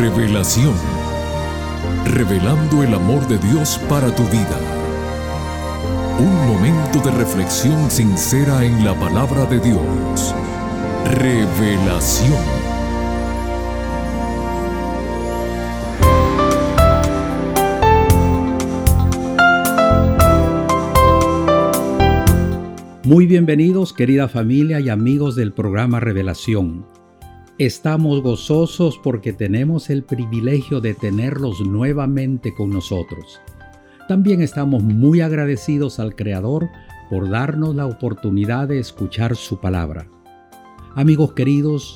Revelación. Revelando el amor de Dios para tu vida. Un momento de reflexión sincera en la palabra de Dios. Revelación. Muy bienvenidos querida familia y amigos del programa Revelación. Estamos gozosos porque tenemos el privilegio de tenerlos nuevamente con nosotros. También estamos muy agradecidos al Creador por darnos la oportunidad de escuchar su palabra. Amigos queridos,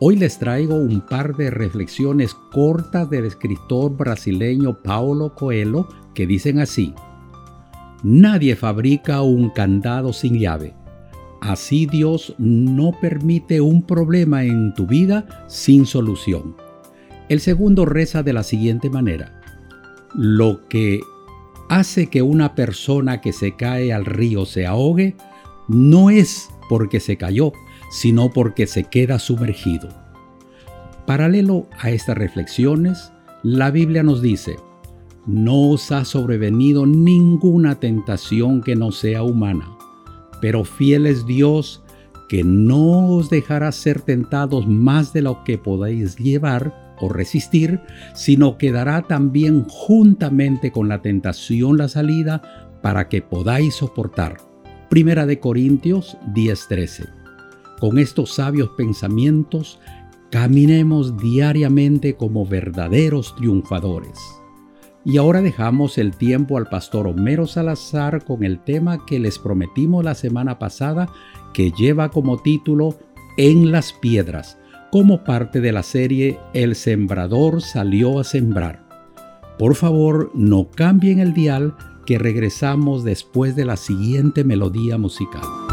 hoy les traigo un par de reflexiones cortas del escritor brasileño Paulo Coelho que dicen así. Nadie fabrica un candado sin llave. Así Dios no permite un problema en tu vida sin solución. El segundo reza de la siguiente manera. Lo que hace que una persona que se cae al río se ahogue no es porque se cayó, sino porque se queda sumergido. Paralelo a estas reflexiones, la Biblia nos dice, no os ha sobrevenido ninguna tentación que no sea humana, pero fiel es Dios que no os dejará ser tentados más de lo que podáis llevar o resistir, sino que dará también juntamente con la tentación la salida para que podáis soportar. Primera de Corintios 10:13. Con estos sabios pensamientos, caminemos diariamente como verdaderos triunfadores. Y ahora dejamos el tiempo al pastor Homero Salazar con el tema que les prometimos la semana pasada que lleva como título En las piedras, como parte de la serie El sembrador salió a sembrar. Por favor, no cambien el dial que regresamos después de la siguiente melodía musical.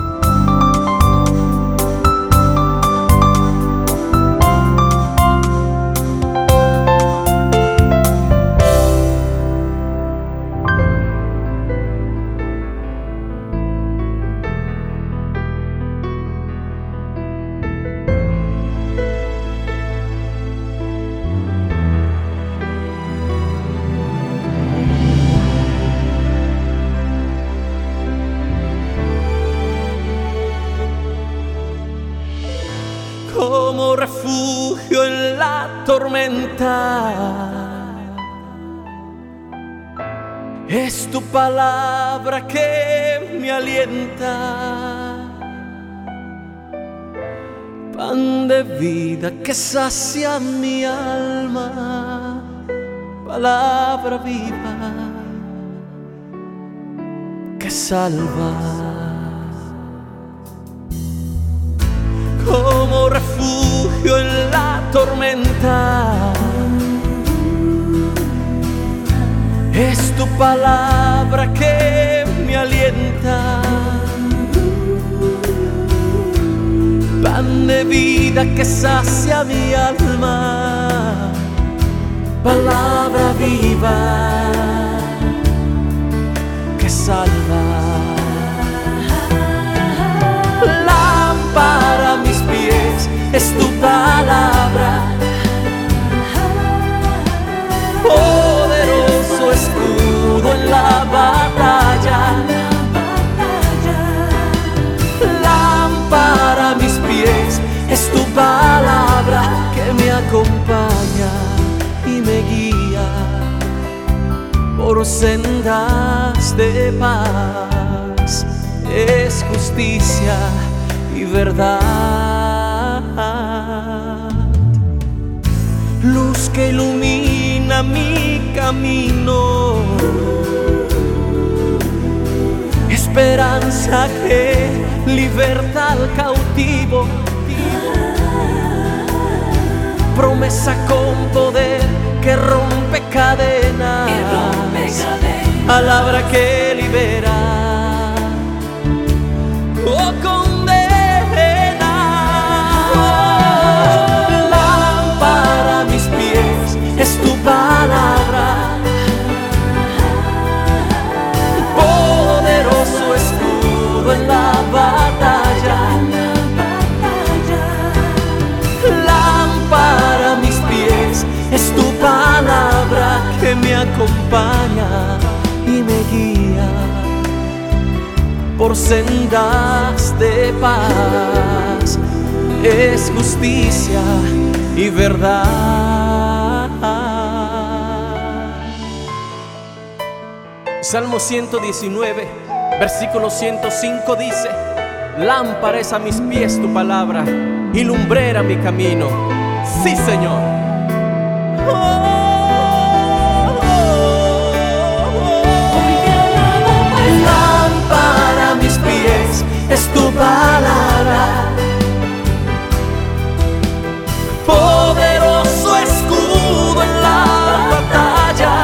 Es tu palabra que me alienta. Pan de vida que sacia mi alma. Palabra viva que salva. como refugio en la tormenta. Es tu palabra que me alienta. Pan de vida que sacia mi alma. Palabra viva que salva. para mis pies es tu palabra. En la batalla. Lámpara a mis pies es tu palabra que me acompaña y me guía por sendas de paz. Es justicia y verdad. Luz que ilumina mi camino. Esperanza que liberta al cautivo. Promesa con poder que rompe cadenas. Palabra que libera. Oh, acompaña y me guía por sendas de paz. Es justicia y verdad. Salmo 119, versículo 105 dice, Lámpara es a mis pies tu palabra y lumbrera mi camino. Sí, Señor. Lámpara palabra. Poderoso escudo en la batalla.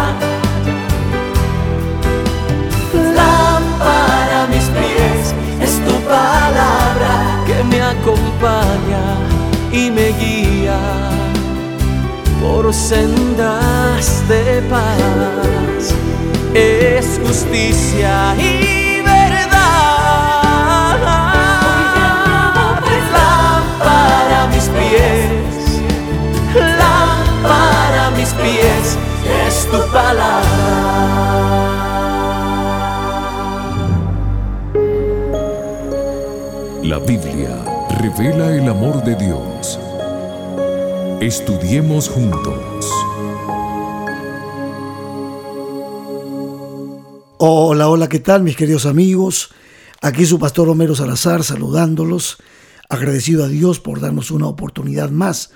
Lámpara mis pies es tu palabra que me acompaña y me guía por sendas de paz. Es justicia y el amor de Dios. Estudiemos juntos. Hola, hola, ¿qué tal mis queridos amigos? Aquí su pastor Homero Salazar saludándolos, agradecido a Dios por darnos una oportunidad más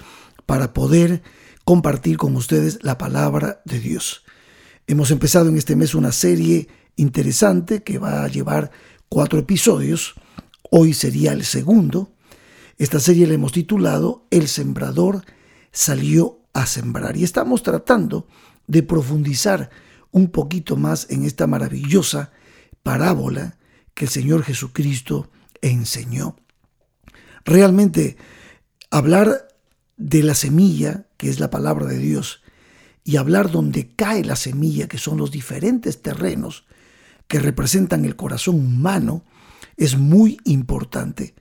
para poder compartir con ustedes la palabra de Dios. Hemos empezado en este mes una serie interesante que va a llevar cuatro episodios. Hoy sería el segundo. Esta serie la hemos titulado El sembrador salió a sembrar y estamos tratando de profundizar un poquito más en esta maravillosa parábola que el Señor Jesucristo enseñó. Realmente hablar de la semilla, que es la palabra de Dios, y hablar donde cae la semilla, que son los diferentes terrenos que representan el corazón humano, es muy importante.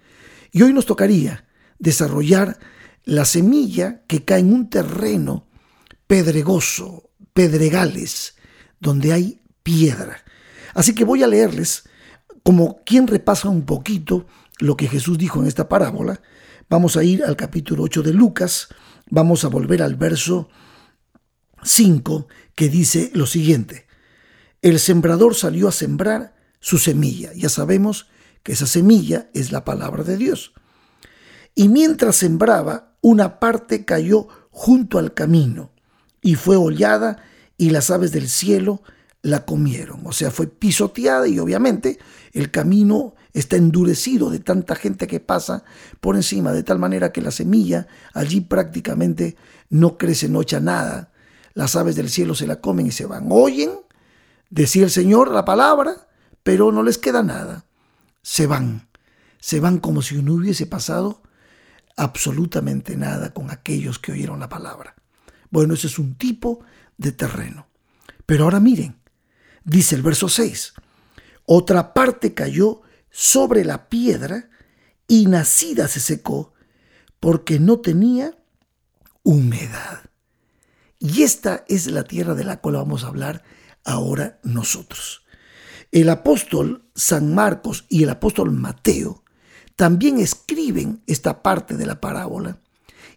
Y hoy nos tocaría desarrollar la semilla que cae en un terreno pedregoso, pedregales, donde hay piedra. Así que voy a leerles como quien repasa un poquito lo que Jesús dijo en esta parábola. Vamos a ir al capítulo 8 de Lucas, vamos a volver al verso 5 que dice lo siguiente. El sembrador salió a sembrar su semilla. Ya sabemos que esa semilla es la palabra de Dios. Y mientras sembraba, una parte cayó junto al camino y fue hollada y las aves del cielo la comieron. O sea, fue pisoteada y obviamente el camino está endurecido de tanta gente que pasa por encima, de tal manera que la semilla allí prácticamente no crece, no echa nada. Las aves del cielo se la comen y se van. Oyen, decía el Señor la palabra, pero no les queda nada. Se van. Se van como si no hubiese pasado absolutamente nada con aquellos que oyeron la palabra. Bueno, ese es un tipo de terreno. Pero ahora miren, dice el verso 6, otra parte cayó sobre la piedra y nacida se secó porque no tenía humedad. Y esta es la tierra de la cual vamos a hablar ahora nosotros. El apóstol San Marcos y el apóstol Mateo también escriben esta parte de la parábola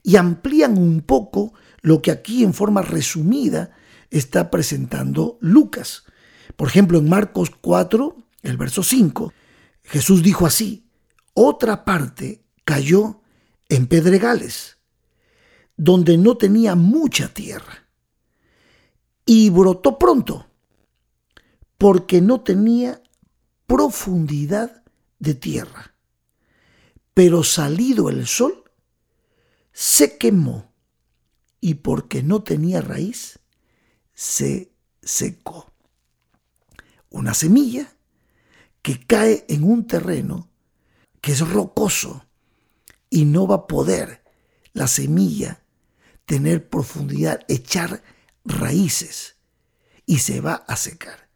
y amplían un poco lo que aquí en forma resumida está presentando Lucas. Por ejemplo, en Marcos 4, el verso 5, Jesús dijo así, otra parte cayó en pedregales, donde no tenía mucha tierra, y brotó pronto, porque no tenía profundidad de tierra. Pero salido el sol, se quemó, y porque no tenía raíz, se secó. Una semilla que cae en un terreno que es rocoso y no va a poder la semilla tener profundidad, echar raíces y se va a secar.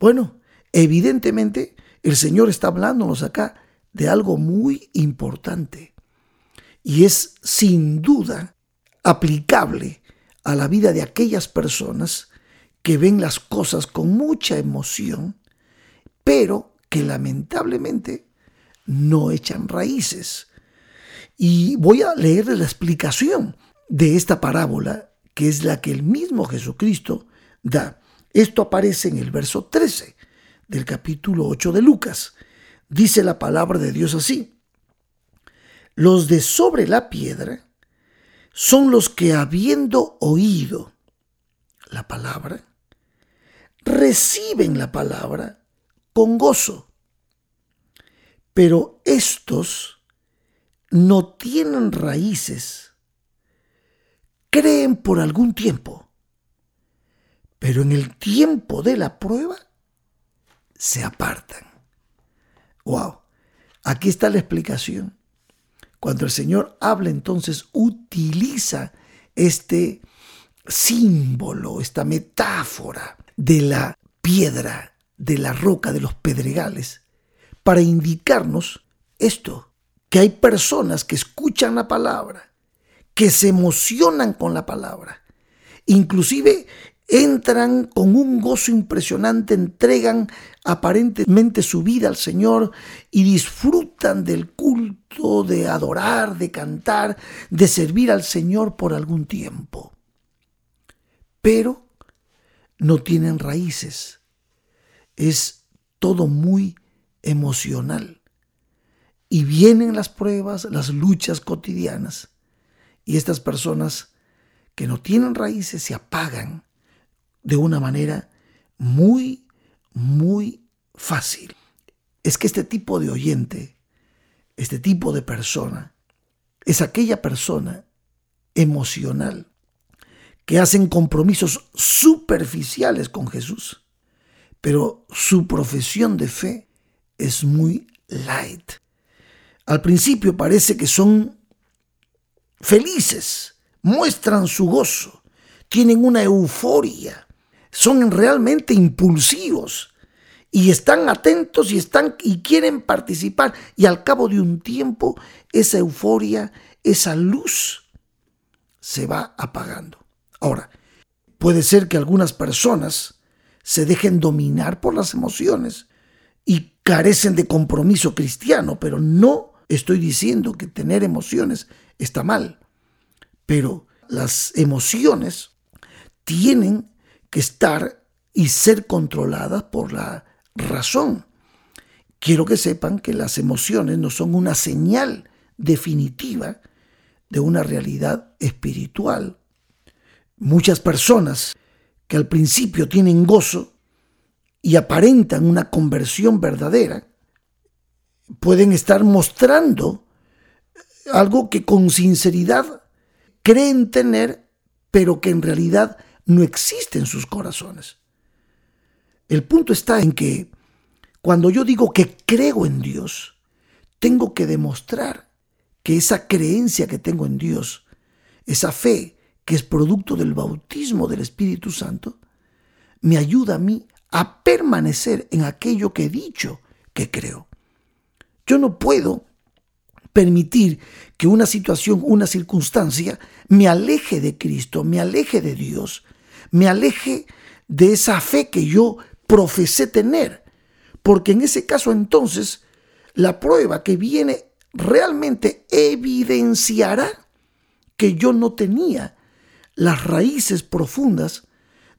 Bueno, evidentemente el Señor está hablándonos acá de algo muy importante y es sin duda aplicable a la vida de aquellas personas que ven las cosas con mucha emoción, pero que lamentablemente no echan raíces. Y voy a leer la explicación de esta parábola, que es la que el mismo Jesucristo da. Esto aparece en el verso 13 del capítulo 8 de Lucas. Dice la palabra de Dios así. Los de sobre la piedra son los que habiendo oído la palabra, reciben la palabra con gozo. Pero estos no tienen raíces, creen por algún tiempo, pero en el tiempo de la prueba se apartan. Wow, aquí está la explicación. Cuando el Señor habla, entonces utiliza este símbolo, esta metáfora de la piedra, de la roca, de los pedregales, para indicarnos esto, que hay personas que escuchan la palabra, que se emocionan con la palabra, inclusive entran con un gozo impresionante, entregan aparentemente su vida al Señor y disfrutan del culto, de adorar, de cantar, de servir al Señor por algún tiempo. Pero no tienen raíces. Es todo muy emocional. Y vienen las pruebas, las luchas cotidianas. Y estas personas que no tienen raíces se apagan de una manera muy, muy fácil. Es que este tipo de oyente, este tipo de persona, es aquella persona emocional que hacen compromisos superficiales con Jesús, pero su profesión de fe es muy light. Al principio parece que son felices, muestran su gozo, tienen una euforia, son realmente impulsivos y están atentos y están y quieren participar y al cabo de un tiempo esa euforia, esa luz se va apagando. Ahora, puede ser que algunas personas se dejen dominar por las emociones y carecen de compromiso cristiano, pero no estoy diciendo que tener emociones está mal, pero las emociones tienen que estar y ser controladas por la razón. Quiero que sepan que las emociones no son una señal definitiva de una realidad espiritual. Muchas personas que al principio tienen gozo y aparentan una conversión verdadera, pueden estar mostrando algo que con sinceridad creen tener, pero que en realidad no existe en sus corazones. El punto está en que cuando yo digo que creo en Dios, tengo que demostrar que esa creencia que tengo en Dios, esa fe que es producto del bautismo del Espíritu Santo, me ayuda a mí a permanecer en aquello que he dicho que creo. Yo no puedo permitir que una situación, una circunstancia me aleje de Cristo, me aleje de Dios, me aleje de esa fe que yo profesé tener. Porque en ese caso entonces la prueba que viene realmente evidenciará que yo no tenía las raíces profundas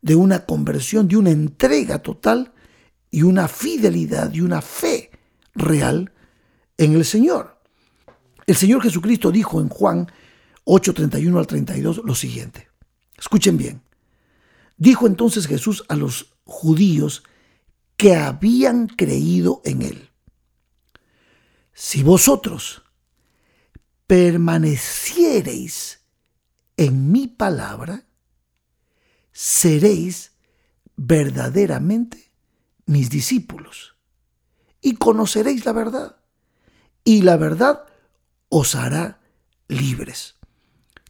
de una conversión, de una entrega total y una fidelidad y una fe real en el Señor. El Señor Jesucristo dijo en Juan 8:31 al 32 lo siguiente. Escuchen bien. Dijo entonces Jesús a los judíos que habían creído en él. Si vosotros permaneciereis en mi palabra, seréis verdaderamente mis discípulos y conoceréis la verdad y la verdad os hará libres.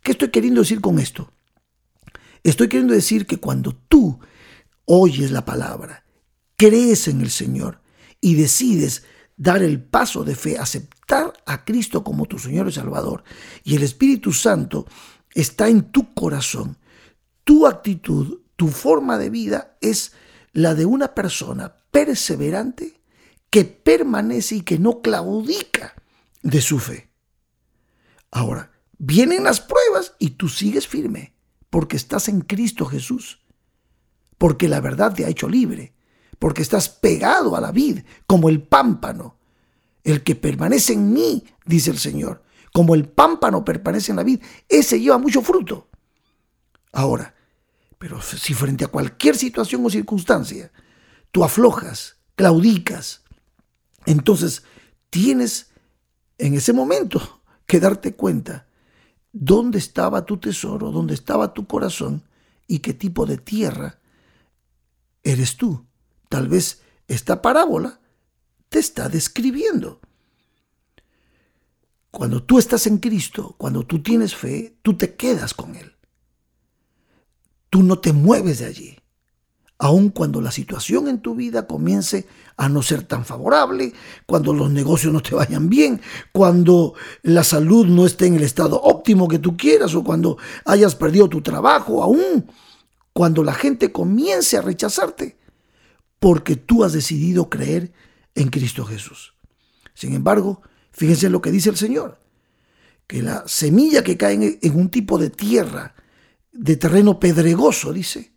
¿Qué estoy queriendo decir con esto? Estoy queriendo decir que cuando tú oyes la palabra, crees en el Señor y decides dar el paso de fe, aceptar a Cristo como tu Señor y Salvador, y el Espíritu Santo está en tu corazón, tu actitud, tu forma de vida es la de una persona perseverante que permanece y que no claudica de su fe. Ahora, vienen las pruebas y tú sigues firme porque estás en Cristo Jesús, porque la verdad te ha hecho libre, porque estás pegado a la vid como el pámpano. El que permanece en mí, dice el Señor, como el pámpano permanece en la vid, ese lleva mucho fruto. Ahora, pero si frente a cualquier situación o circunstancia tú aflojas, claudicas, entonces tienes en ese momento que darte cuenta dónde estaba tu tesoro, dónde estaba tu corazón y qué tipo de tierra eres tú. Tal vez esta parábola te está describiendo. Cuando tú estás en Cristo, cuando tú tienes fe, tú te quedas con Él. Tú no te mueves de allí. Aun cuando la situación en tu vida comience a no ser tan favorable, cuando los negocios no te vayan bien, cuando la salud no esté en el estado óptimo que tú quieras o cuando hayas perdido tu trabajo, aún cuando la gente comience a rechazarte, porque tú has decidido creer en Cristo Jesús. Sin embargo, fíjense lo que dice el Señor, que la semilla que cae en un tipo de tierra, de terreno pedregoso, dice,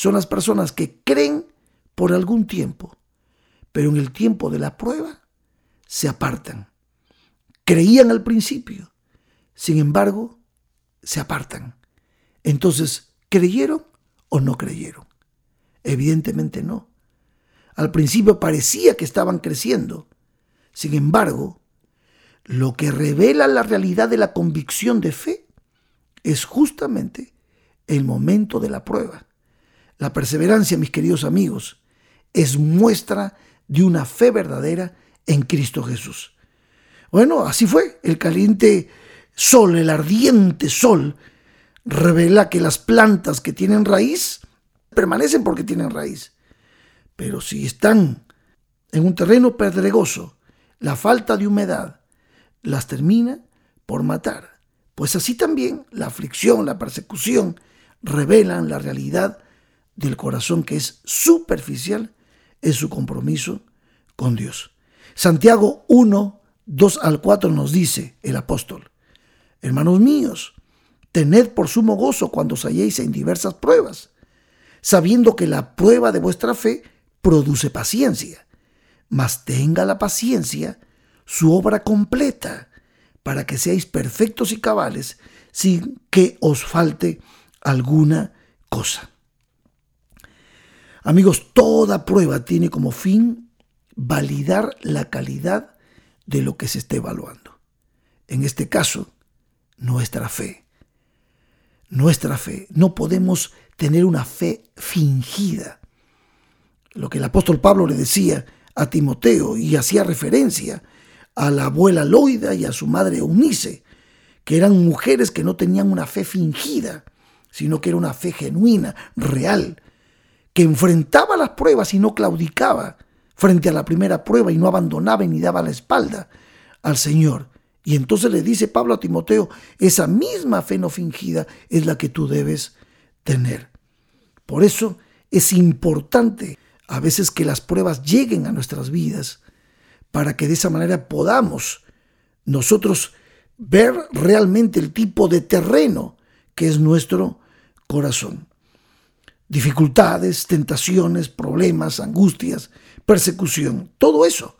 son las personas que creen por algún tiempo, pero en el tiempo de la prueba se apartan. Creían al principio, sin embargo, se apartan. Entonces, ¿creyeron o no creyeron? Evidentemente no. Al principio parecía que estaban creciendo. Sin embargo, lo que revela la realidad de la convicción de fe es justamente el momento de la prueba. La perseverancia, mis queridos amigos, es muestra de una fe verdadera en Cristo Jesús. Bueno, así fue. El caliente sol, el ardiente sol, revela que las plantas que tienen raíz permanecen porque tienen raíz. Pero si están en un terreno pedregoso, la falta de humedad las termina por matar. Pues así también la aflicción, la persecución, revelan la realidad del corazón que es superficial en su compromiso con Dios. Santiago 1, 2 al 4 nos dice el apóstol, hermanos míos, tened por sumo gozo cuando os halléis en diversas pruebas, sabiendo que la prueba de vuestra fe produce paciencia, mas tenga la paciencia su obra completa, para que seáis perfectos y cabales, sin que os falte alguna cosa. Amigos, toda prueba tiene como fin validar la calidad de lo que se esté evaluando. En este caso, nuestra fe. Nuestra fe. No podemos tener una fe fingida. Lo que el apóstol Pablo le decía a Timoteo y hacía referencia a la abuela Loida y a su madre Eunice, que eran mujeres que no tenían una fe fingida, sino que era una fe genuina, real, que enfrentaba las pruebas y no claudicaba frente a la primera prueba y no abandonaba ni daba la espalda al Señor. Y entonces le dice Pablo a Timoteo, esa misma fe no fingida es la que tú debes tener. Por eso es importante a veces que las pruebas lleguen a nuestras vidas para que de esa manera podamos nosotros ver realmente el tipo de terreno que es nuestro corazón. Dificultades, tentaciones, problemas, angustias, persecución, todo eso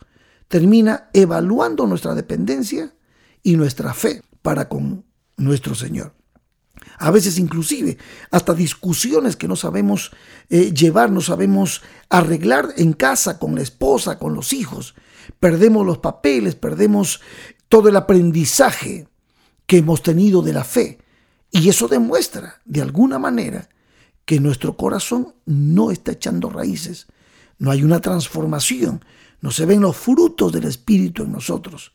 termina evaluando nuestra dependencia y nuestra fe para con nuestro Señor. A veces inclusive hasta discusiones que no sabemos eh, llevar, no sabemos arreglar en casa con la esposa, con los hijos. Perdemos los papeles, perdemos todo el aprendizaje que hemos tenido de la fe y eso demuestra, de alguna manera, que nuestro corazón no está echando raíces, no hay una transformación, no se ven los frutos del Espíritu en nosotros.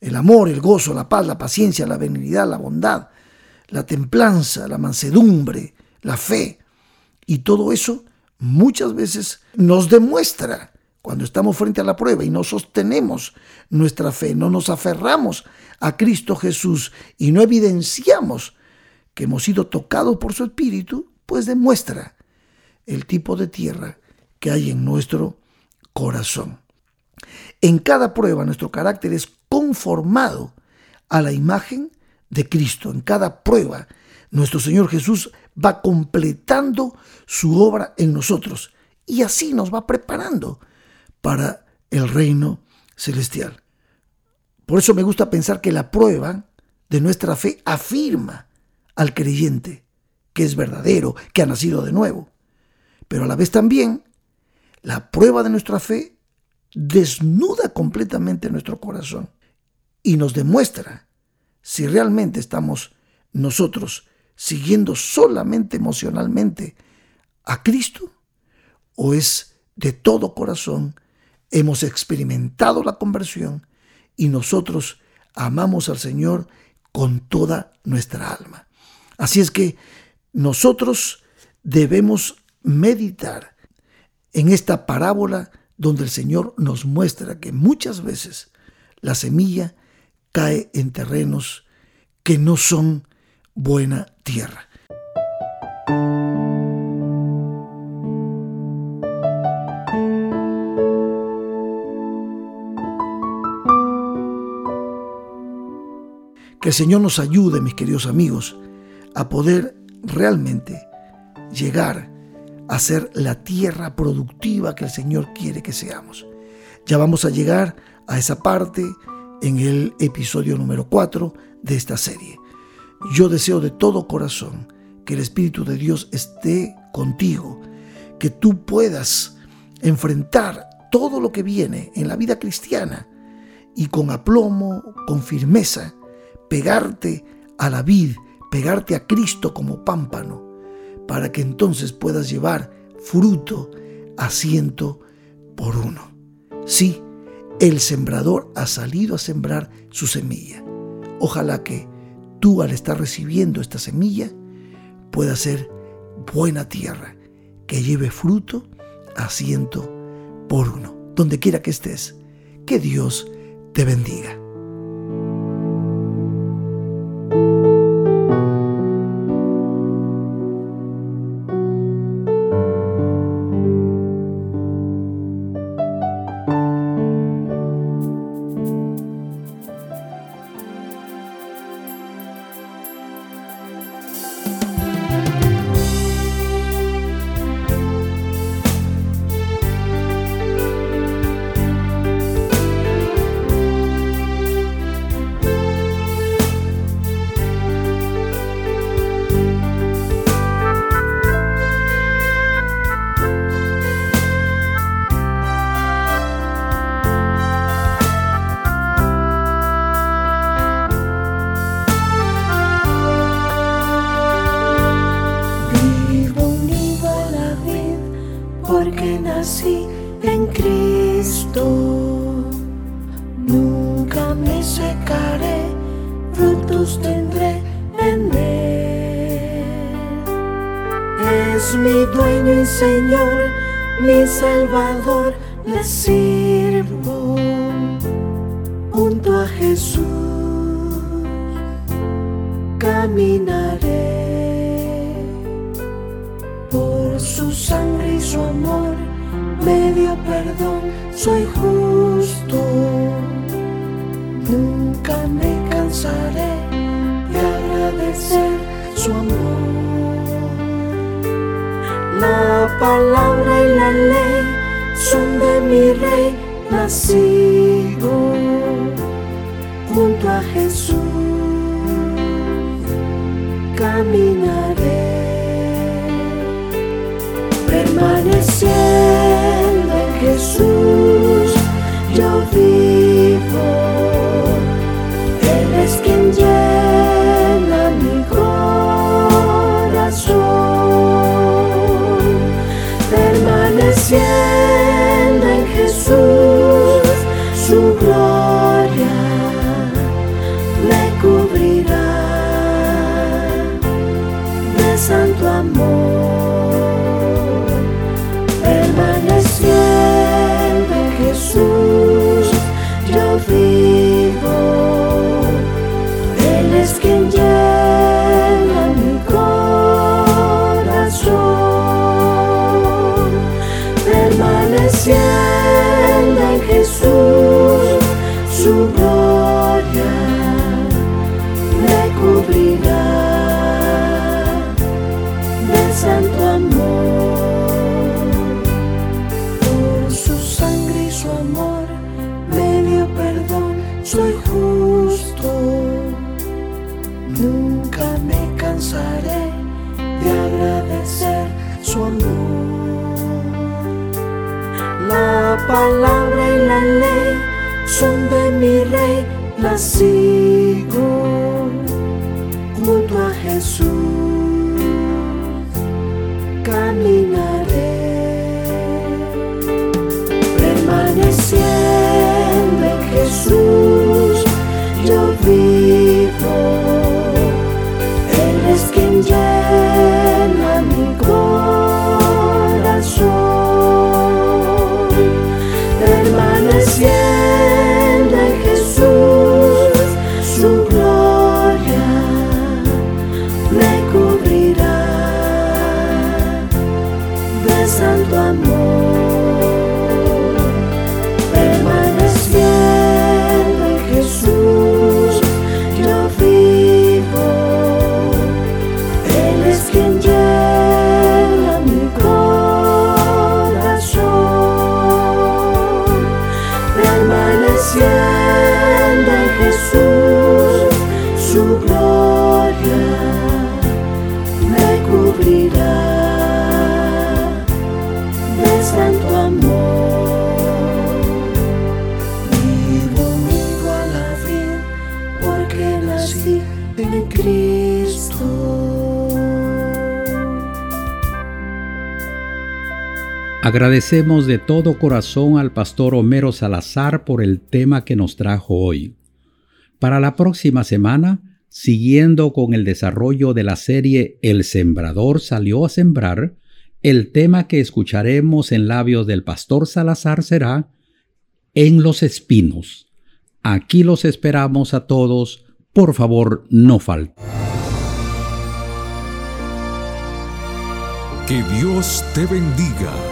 El amor, el gozo, la paz, la paciencia, la benignidad, la bondad, la templanza, la mansedumbre, la fe. Y todo eso muchas veces nos demuestra cuando estamos frente a la prueba y no sostenemos nuestra fe, no nos aferramos a Cristo Jesús y no evidenciamos que hemos sido tocados por su Espíritu, pues demuestra el tipo de tierra que hay en nuestro corazón. En cada prueba nuestro carácter es conformado a la imagen de Cristo. En cada prueba nuestro Señor Jesús va completando su obra en nosotros y así nos va preparando para el reino celestial. Por eso me gusta pensar que la prueba de nuestra fe afirma al creyente que es verdadero, que ha nacido de nuevo. Pero a la vez también la prueba de nuestra fe desnuda completamente nuestro corazón y nos demuestra si realmente estamos nosotros siguiendo solamente emocionalmente a Cristo o es de todo corazón, hemos experimentado la conversión y nosotros amamos al Señor con toda nuestra alma. Así es que nosotros debemos meditar en esta parábola donde el Señor nos muestra que muchas veces la semilla cae en terrenos que no son buena tierra. Que el Señor nos ayude, mis queridos amigos, a poder realmente llegar a ser la tierra productiva que el Señor quiere que seamos. Ya vamos a llegar a esa parte en el episodio número 4 de esta serie. Yo deseo de todo corazón que el Espíritu de Dios esté contigo, que tú puedas enfrentar todo lo que viene en la vida cristiana y con aplomo, con firmeza, pegarte a la vid, pegarte a Cristo como pámpano, para que entonces puedas llevar fruto a ciento por uno. Sí, el sembrador ha salido a sembrar su semilla. Ojalá que tú al estar recibiendo esta semilla pueda ser buena tierra, que lleve fruto a ciento por uno. Donde quiera que estés, que Dios te bendiga. Junto a Jesús. Caminaré por su sangre y su amor, me dio perdón, soy justo. En soy justo. Nunca me cansaré de agradecer su amor. La palabra y la ley son de mi rey, la Agradecemos de todo corazón al pastor Homero Salazar por el tema que nos trajo hoy. Para la próxima semana, siguiendo con el desarrollo de la serie El Sembrador salió a sembrar, el tema que escucharemos en labios del pastor Salazar será En los espinos. Aquí los esperamos a todos. Por favor, no falten. Que Dios te bendiga.